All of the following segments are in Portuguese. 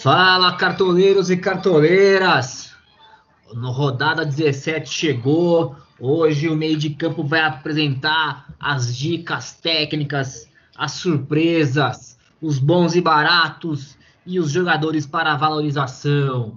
Fala, cartoleiros e cartoleiras! No rodada 17 chegou. Hoje o meio de campo vai apresentar as dicas técnicas, as surpresas, os bons e baratos e os jogadores para valorização.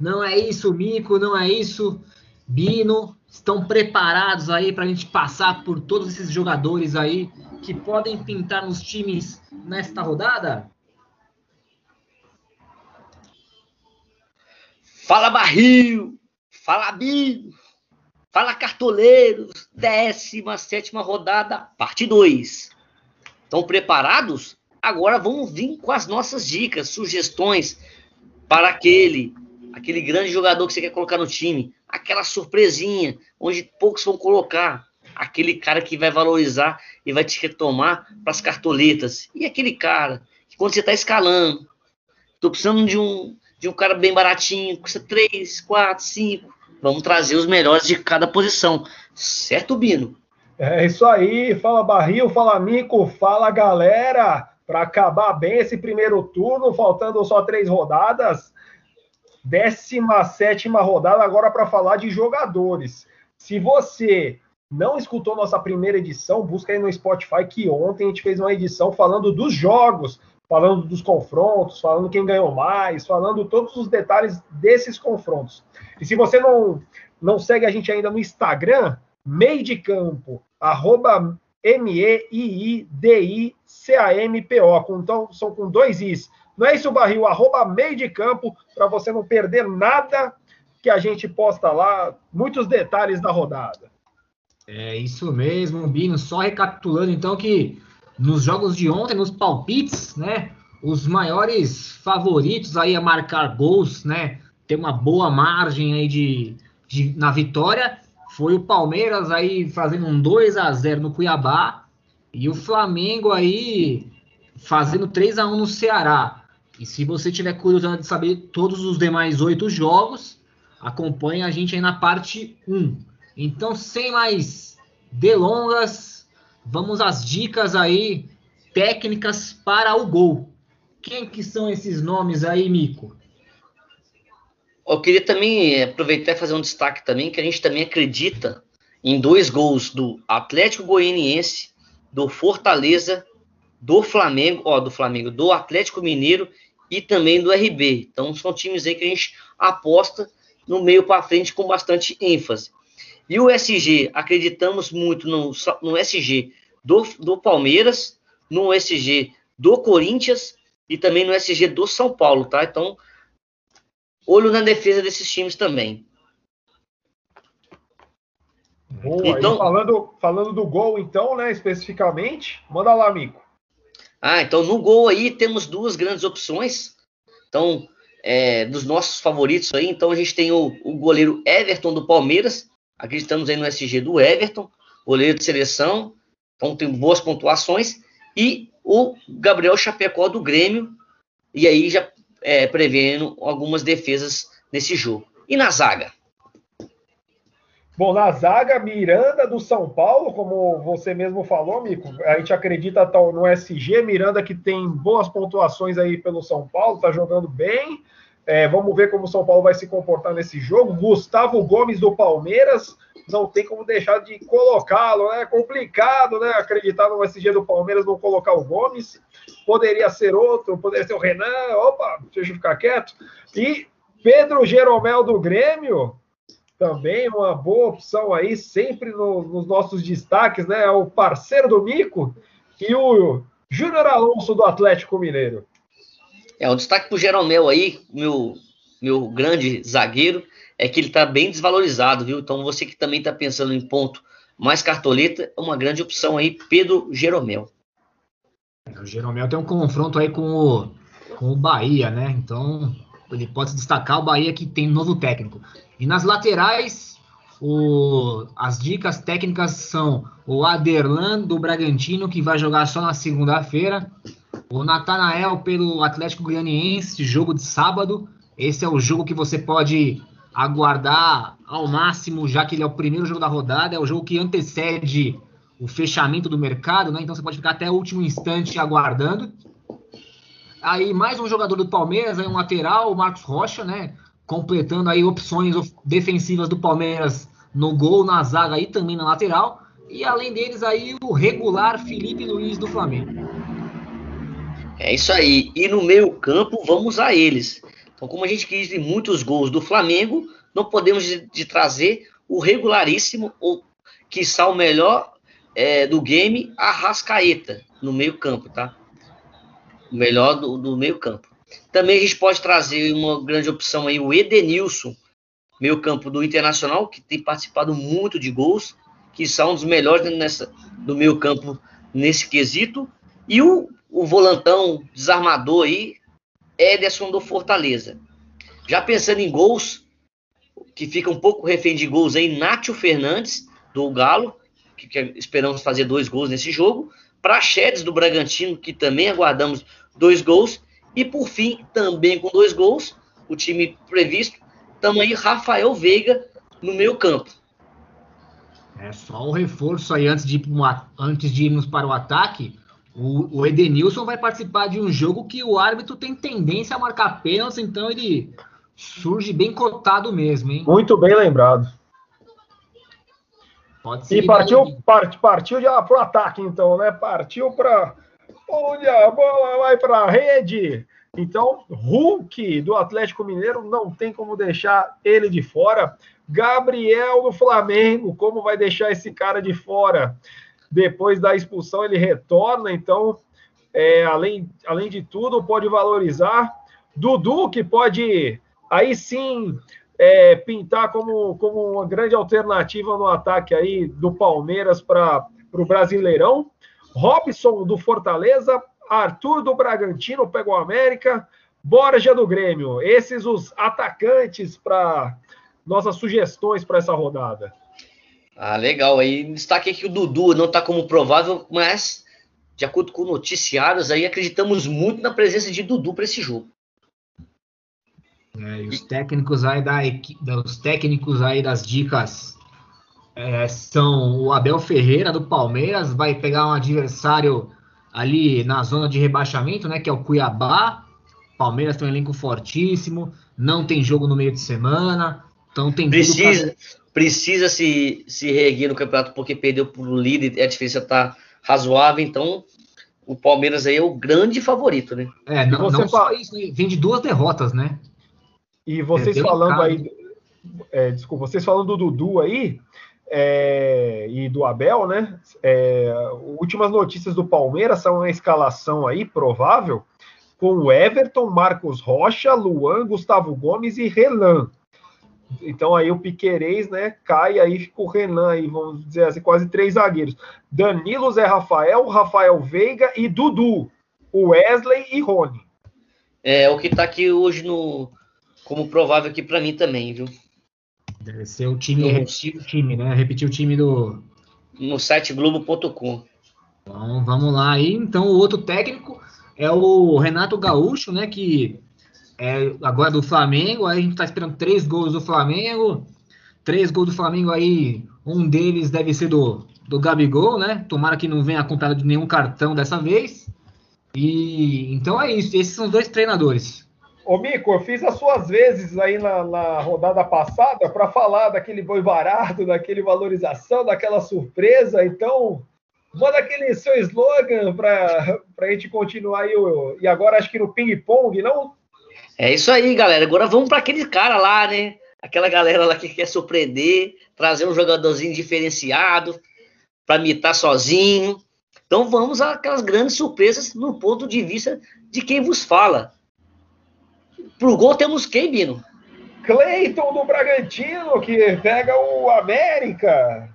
Não é isso, Mico, não é isso, Bino. Estão preparados aí para a gente passar por todos esses jogadores aí que podem pintar nos times nesta rodada? Fala barril, fala Bino, fala cartoleiros, 17 rodada, parte 2. Estão preparados? Agora vamos vir com as nossas dicas, sugestões para aquele, aquele grande jogador que você quer colocar no time, aquela surpresinha, onde poucos vão colocar, aquele cara que vai valorizar e vai te retomar para as cartoletas. E aquele cara que quando você está escalando, estou precisando de um de um cara bem baratinho, custa 3, 4, 5. Vamos trazer os melhores de cada posição. Certo, Bino? É isso aí. Fala Barril, fala Mico, fala galera. Para acabar bem esse primeiro turno, faltando só três rodadas. 17 rodada agora para falar de jogadores. Se você não escutou nossa primeira edição, busca aí no Spotify que ontem a gente fez uma edição falando dos jogos falando dos confrontos, falando quem ganhou mais, falando todos os detalhes desses confrontos. E se você não, não segue a gente ainda no Instagram, meio de campo, arroba M-E-I-I-D-I-C-A-M-P-O, então são com dois Is. Não é isso, Barril? Arroba meio de campo, para você não perder nada que a gente posta lá, muitos detalhes da rodada. É isso mesmo, Bino. Só recapitulando, então, que nos jogos de ontem, nos palpites, né? Os maiores favoritos aí a marcar gols, né? Ter uma boa margem aí de, de na vitória foi o Palmeiras aí fazendo um 2 a 0 no Cuiabá e o Flamengo aí fazendo 3 a 1 no Ceará. E se você tiver curiosidade de saber todos os demais oito jogos, acompanhe a gente aí na parte 1. Então, sem mais delongas, Vamos às dicas aí técnicas para o gol. Quem que são esses nomes aí, Mico? Eu queria também aproveitar e fazer um destaque também, que a gente também acredita em dois gols do Atlético Goianiense, do Fortaleza, do Flamengo, ó, do Flamengo, do Atlético Mineiro e também do RB. Então são times aí que a gente aposta no meio para frente com bastante ênfase. E o SG, acreditamos muito no, no SG do, do Palmeiras, no SG do Corinthians e também no SG do São Paulo, tá? Então, olho na defesa desses times também. Boa, então, falando, falando do gol, então, né, especificamente, manda lá, Mico. Ah, então no gol aí temos duas grandes opções. Então, é, dos nossos favoritos aí, então a gente tem o, o goleiro Everton do Palmeiras, Acreditamos aí no SG do Everton, goleiro de seleção, então tem boas pontuações. E o Gabriel Chapecó do Grêmio, e aí já é, prevendo algumas defesas nesse jogo. E na zaga? Bom, na zaga, Miranda do São Paulo, como você mesmo falou, Mico, a gente acredita no SG, Miranda que tem boas pontuações aí pelo São Paulo, tá jogando bem. É, vamos ver como o São Paulo vai se comportar nesse jogo. Gustavo Gomes do Palmeiras, não tem como deixar de colocá-lo, né? É complicado, né? Acreditar no SG do Palmeiras não colocar o Gomes. Poderia ser outro, poderia ser o Renan. Opa, deixa eu ficar quieto. E Pedro Jeromel do Grêmio, também uma boa opção aí, sempre no, nos nossos destaques, né? É o parceiro do Mico e o Júnior Alonso do Atlético Mineiro. É, um destaque pro Jeromel aí, meu, meu grande zagueiro, é que ele tá bem desvalorizado, viu? Então você que também tá pensando em ponto mais cartoleta, é uma grande opção aí, Pedro Jeromel. É, o Jeromel tem um confronto aí com o, com o Bahia, né? Então ele pode se destacar o Bahia que tem novo técnico. E nas laterais, o, as dicas técnicas são o Aderlan do Bragantino, que vai jogar só na segunda-feira. O Natanael pelo Atlético Goianiense, jogo de sábado. Esse é o jogo que você pode aguardar ao máximo, já que ele é o primeiro jogo da rodada, é o jogo que antecede o fechamento do mercado, né? Então você pode ficar até o último instante aguardando. Aí mais um jogador do Palmeiras, aí um lateral, o Marcos Rocha, né? Completando aí opções defensivas do Palmeiras no gol, na zaga e também na lateral. E além deles aí o regular Felipe Luiz do Flamengo. É isso aí. E no meio campo vamos a eles. Então, como a gente quis de muitos gols do Flamengo, não podemos de, de trazer o regularíssimo, ou que está o melhor é, do game, a Rascaeta, no meio campo, tá? O melhor do, do meio campo. Também a gente pode trazer uma grande opção aí, o Edenilson, meio campo do Internacional, que tem participado muito de gols, que são um dos melhores nessa, do meio campo nesse quesito. E o, o volantão desarmador aí, Ederson do Fortaleza. Já pensando em gols, que fica um pouco refém de gols aí, Nátio Fernandes, do Galo, que, que esperamos fazer dois gols nesse jogo. Praxedes, do Bragantino, que também aguardamos dois gols. E por fim, também com dois gols, o time previsto, aí Rafael Veiga no meio campo. É só um reforço aí antes de, uma, antes de irmos para o ataque. O, o Edenilson vai participar de um jogo que o árbitro tem tendência a marcar pênalti, então ele surge bem cotado mesmo, hein? Muito bem lembrado. Pode ser. E partiu, part, partiu já para o ataque, então, né? Partiu para onde a bola vai para a rede. Então, Hulk do Atlético Mineiro não tem como deixar ele de fora. Gabriel do Flamengo, como vai deixar esse cara de fora? Depois da expulsão ele retorna, então, é, além, além de tudo, pode valorizar. Dudu, que pode aí sim é, pintar como, como uma grande alternativa no ataque aí do Palmeiras para o Brasileirão. Robson do Fortaleza, Arthur do Bragantino pega o América, Borja do Grêmio. Esses os atacantes para nossas sugestões para essa rodada. Ah, legal. Aí destaque aqui que o Dudu não está como provável, mas de acordo com noticiários aí acreditamos muito na presença de Dudu para esse jogo. É, e os técnicos aí da os técnicos aí das dicas é, são o Abel Ferreira do Palmeiras vai pegar um adversário ali na zona de rebaixamento, né, que é o Cuiabá. Palmeiras tem um elenco fortíssimo, não tem jogo no meio de semana, então tem precisa precisa se, se reerguer no campeonato porque perdeu para o líder, a diferença está razoável, então o Palmeiras aí é o grande favorito, né? É, não, não só isso, né? vem de duas derrotas, né? E vocês é falando aí, é, desculpa, vocês falando do Dudu aí é, e do Abel, né? É, últimas notícias do Palmeiras são uma escalação aí provável com o Everton, Marcos Rocha, Luan, Gustavo Gomes e Renan. Então aí o Piquerez, né, cai, aí fica o Renan aí, vamos dizer assim, quase três zagueiros. Danilo, Zé Rafael, Rafael Veiga e Dudu. Wesley e Rony. É, o que tá aqui hoje no como provável aqui para mim também, viu? Deve ser o time, repetir o time, né? Repetir o time do no site globo.com. Então, vamos lá aí. Então, o outro técnico é o Renato Gaúcho, né, que é, agora do Flamengo, aí a gente tá esperando três gols do Flamengo. Três gols do Flamengo aí, um deles deve ser do, do Gabigol, né? Tomara que não venha acompanhado de nenhum cartão dessa vez. E então é isso, esses são os dois treinadores. Ô Mico, eu fiz as suas vezes aí na, na rodada passada para falar daquele boi barato, daquele valorização, daquela surpresa. Então, manda aquele seu slogan para a gente continuar aí. E agora acho que no ping-pong, não? É isso aí, galera. Agora vamos para aquele cara lá, né? Aquela galera lá que quer surpreender, trazer um jogadorzinho diferenciado para mitar sozinho. Então vamos àquelas grandes surpresas no ponto de vista de quem vos fala. Pro gol temos quem, Bino? Cleiton do Bragantino, que pega o América.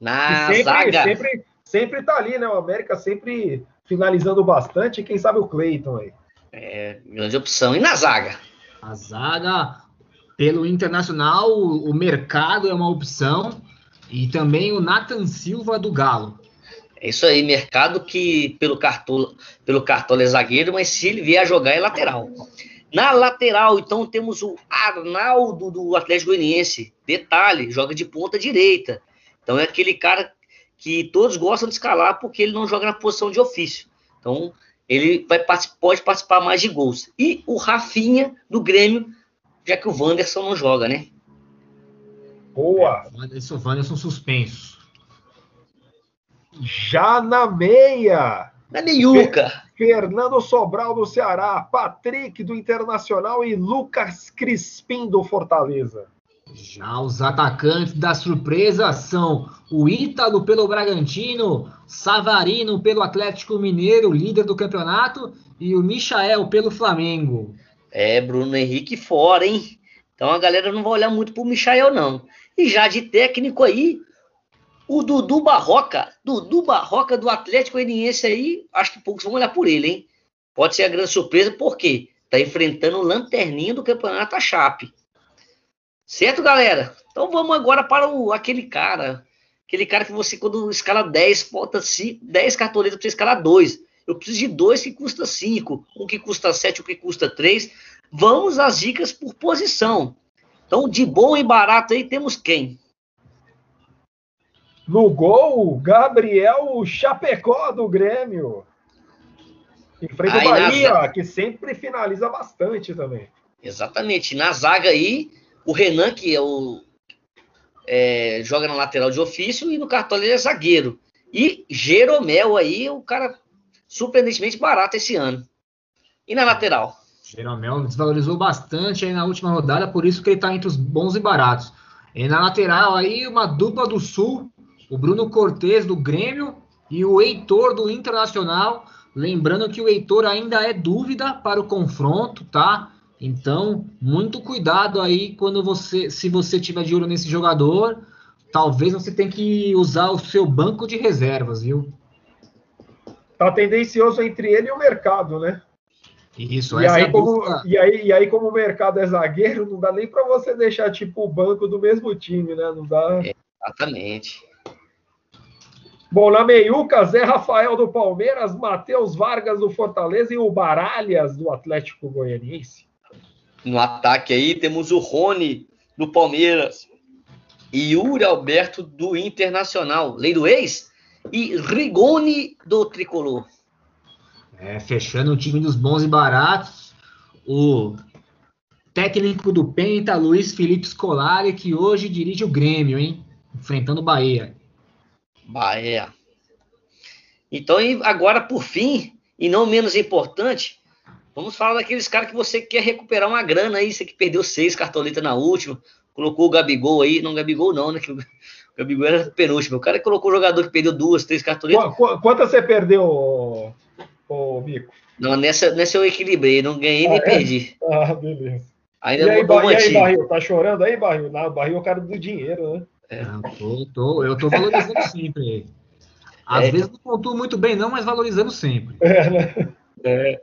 Na sempre, zaga. Sempre, sempre tá ali, né? O América sempre finalizando bastante. Quem sabe o Cleiton aí. É, grande opção. E na zaga? A zaga, pelo Internacional, o mercado é uma opção. E também o Nathan Silva do Galo. É isso aí, mercado que pelo cartão pelo cartão é zagueiro, mas se ele vier a jogar é lateral. Na lateral, então, temos o Arnaldo do Atlético Goianiense. Detalhe, joga de ponta direita. Então é aquele cara que todos gostam de escalar porque ele não joga na posição de ofício. Então, ele vai, pode participar mais de gols. E o Rafinha, do Grêmio, já que o Wanderson não joga, né? Boa! É, Wanderson, Wanderson suspenso. Já na meia. Na meiuca. Fernando Sobral do Ceará, Patrick do Internacional e Lucas Crispim do Fortaleza. Já os atacantes da surpresa são o Ítalo pelo Bragantino, Savarino pelo Atlético Mineiro, líder do campeonato, e o Michael pelo Flamengo. É, Bruno Henrique fora, hein? Então a galera não vai olhar muito pro Michael, não. E já de técnico aí, o Dudu Barroca, Dudu Barroca do Atlético Goianiense aí, acho que poucos vão olhar por ele, hein? Pode ser a grande surpresa, porque tá enfrentando o lanterninho do campeonato a Chape. Certo, galera? Então vamos agora para o, aquele cara. Aquele cara que você, quando escala 10, bota 5, 10 cartoletas para você escalar 2. Eu preciso de dois que custa 5, um que custa 7, um que custa 3. Vamos às dicas por posição. Então, de bom e barato aí, temos quem? No gol, Gabriel Chapecó do Grêmio. Enfrenta o Bahia, na... que sempre finaliza bastante também. Exatamente. Na zaga aí, o Renan, que é o. É, joga na lateral de ofício, e no cartão ele é zagueiro. E Jeromel aí, o cara surpreendentemente barato esse ano. E na lateral? Jeromel desvalorizou bastante aí na última rodada, por isso que ele está entre os bons e baratos. E na lateral aí, uma dupla do Sul, o Bruno Cortes do Grêmio e o Heitor do Internacional. Lembrando que o Heitor ainda é dúvida para o confronto, tá? Então, muito cuidado aí quando você, se você tiver de olho nesse jogador, talvez você tenha que usar o seu banco de reservas, viu? Tá tendencioso entre ele e o mercado, né? Isso, e aí, é como, e, aí, e aí, como o mercado é zagueiro, não dá nem para você deixar tipo o banco do mesmo time, né? Não dá. É, exatamente. Bom, na meiuca, Zé Rafael do Palmeiras, Matheus Vargas do Fortaleza e o Baralhas do Atlético Goianiense. No ataque aí temos o Rony do Palmeiras e Yuri Alberto do Internacional, lei do ex, e Rigoni do Tricolor. É, fechando o time dos bons e baratos, o técnico do Penta, Luiz Felipe Scolari, que hoje dirige o Grêmio, hein? Enfrentando o Bahia. Bahia. Então, agora, por fim, e não menos importante, Vamos falar daqueles caras que você quer recuperar uma grana aí, você que perdeu seis cartoletas na última, colocou o Gabigol aí, não Gabigol não, né? Que o Gabigol era penúltimo. O cara colocou o jogador que perdeu duas, três cartoletas. Quantas você perdeu, ô, Mico? Não, nessa, nessa eu equilibrei, não ganhei ah, nem é? perdi. Ah, beleza. Ainda e aí, ba e aí, Barril, tá chorando aí, Barril? Não, Barril é o cara do dinheiro, né? É. Tô, tô, eu tô valorizando sempre. Às é. vezes não pontuo muito bem, não, mas valorizando sempre. É, né? É.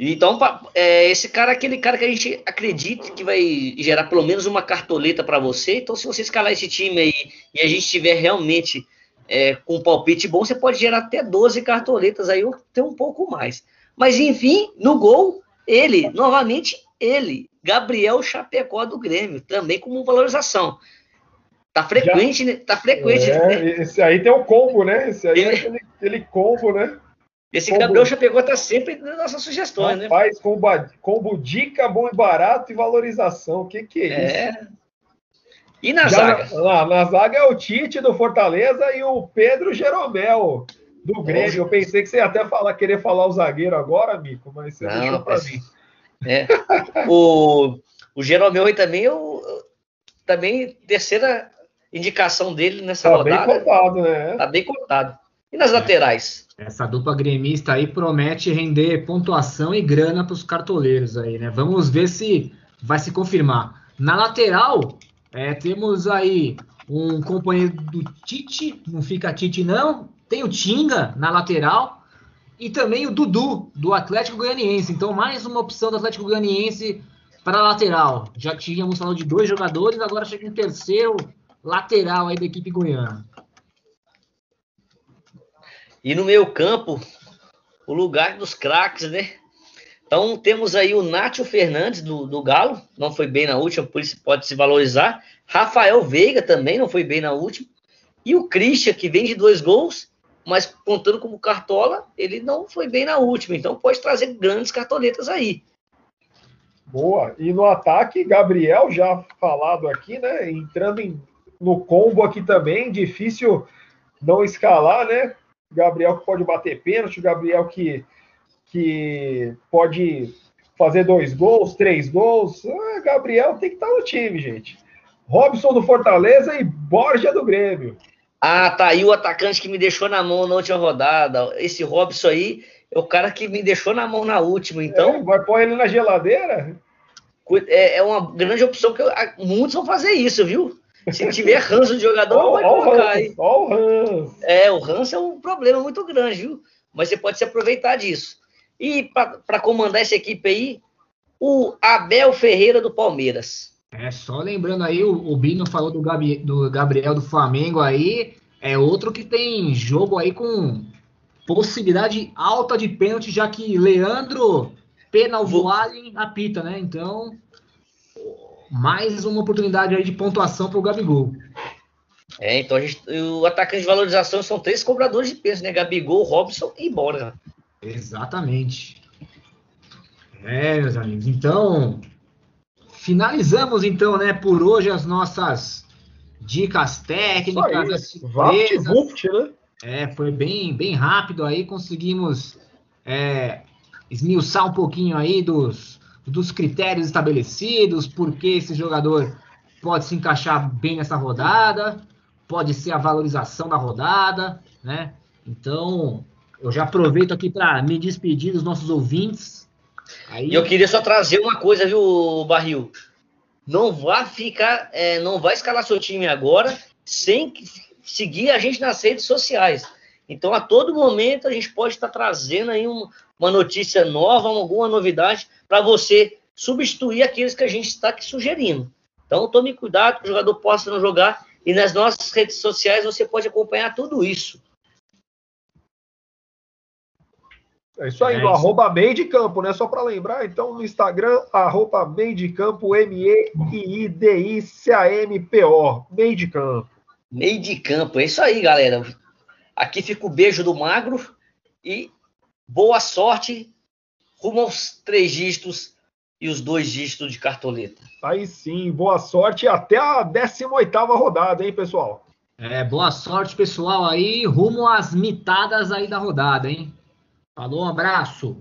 Então, é, esse cara é aquele cara que a gente acredita que vai gerar pelo menos uma cartoleta para você. Então, se você escalar esse time aí e a gente tiver realmente é, com um palpite bom, você pode gerar até 12 cartoletas aí, ou até um pouco mais. Mas, enfim, no gol, ele, novamente, ele, Gabriel Chapecó do Grêmio, também como valorização. Tá frequente, Já, né? Tá frequente. É, né? Esse aí tem o combo, né? Esse aí é aquele, aquele combo, né? Esse combo... Gabriel Chapecó tá sempre nas nossas sugestões, Rapaz, né? Faz combo, combo dica, bom e barato e valorização. O que, que é, é. isso? E na Já zaga? Na, na, zaga é o Tite do Fortaleza e o Pedro Jeromel do Grêmio. Eu pensei que você ia até falar, querer falar o zagueiro agora, Mico, mas você Não, deixou para mim. É. o, o Jeromel aí também, eu, também terceira indicação dele nessa tá rodada. Tá bem contado, né? Tá bem contado. E nas laterais? Essa dupla gremista aí promete render pontuação e grana para os cartoleiros aí, né? Vamos ver se vai se confirmar. Na lateral, é, temos aí um companheiro do Tite, não fica Tite não, tem o Tinga na lateral e também o Dudu do Atlético Goianiense. Então mais uma opção do Atlético Goianiense para lateral. Já tínhamos falado de dois jogadores, agora chega um terceiro lateral aí da equipe goiana. E no meio campo, o lugar dos craques, né? Então temos aí o Nátio Fernandes do, do Galo, não foi bem na última, por isso pode se valorizar. Rafael Veiga também não foi bem na última. E o Christian, que vem de dois gols, mas contando como cartola, ele não foi bem na última, então pode trazer grandes cartoletas aí. Boa. E no ataque, Gabriel, já falado aqui, né? Entrando em, no combo aqui também, difícil não escalar, né? Gabriel que pode bater pênalti, Gabriel que, que pode fazer dois gols, três gols. Ah, Gabriel tem que estar no time, gente. Robson do Fortaleza e Borja do Grêmio. Ah, tá aí o atacante que me deixou na mão na última rodada. Esse Robson aí é o cara que me deixou na mão na última, então. É, vai pôr ele na geladeira? É, é uma grande opção que eu, muitos vão fazer isso, viu? Se tiver ranço de jogador, não vai colocar aí. Oh, o ranço. É, o ranço é um problema muito grande, viu? Mas você pode se aproveitar disso. E para comandar essa equipe aí, o Abel Ferreira do Palmeiras. É, só lembrando aí, o, o Bino falou do, Gabi, do Gabriel do Flamengo aí, é outro que tem jogo aí com possibilidade alta de pênalti, já que Leandro Penalvoalen apita, né? Então, mais uma oportunidade aí de pontuação para o Gabigol. É, então a gente, o atacante de valorização são três cobradores de peso, né? Gabigol, Robson e Borja. Exatamente. É, meus amigos. Então, finalizamos então, né, por hoje as nossas dicas técnicas, as surpresas. né? É, foi bem, bem rápido aí, conseguimos é, esmiuçar um pouquinho aí dos, dos critérios estabelecidos, porque esse jogador pode se encaixar bem nessa rodada, pode ser a valorização da rodada, né? Então, eu já aproveito aqui para me despedir dos nossos ouvintes. Aí... Eu queria só trazer uma coisa, viu, Barril? Não vai ficar, é, não vai escalar seu time agora sem seguir a gente nas redes sociais. Então, a todo momento, a gente pode estar trazendo aí um, uma notícia nova, alguma novidade, para você substituir aqueles que a gente está aqui sugerindo. Então, tome cuidado que o jogador possa não jogar. E nas nossas redes sociais você pode acompanhar tudo isso. É isso aí, é no arroba meio de campo, né? Só para lembrar, então no Instagram, arroba meio de campo, M-E-I-D-I-C-A-M-P-O, meio de campo. Meio de campo, é isso aí, galera. Aqui fica o beijo do magro e boa sorte rumo aos três dígitos e os dois dígitos de cartoleta. Aí sim, boa sorte até a 18 rodada, hein, pessoal? É, boa sorte, pessoal, aí, rumo às mitadas aí da rodada, hein? Falou, um abraço.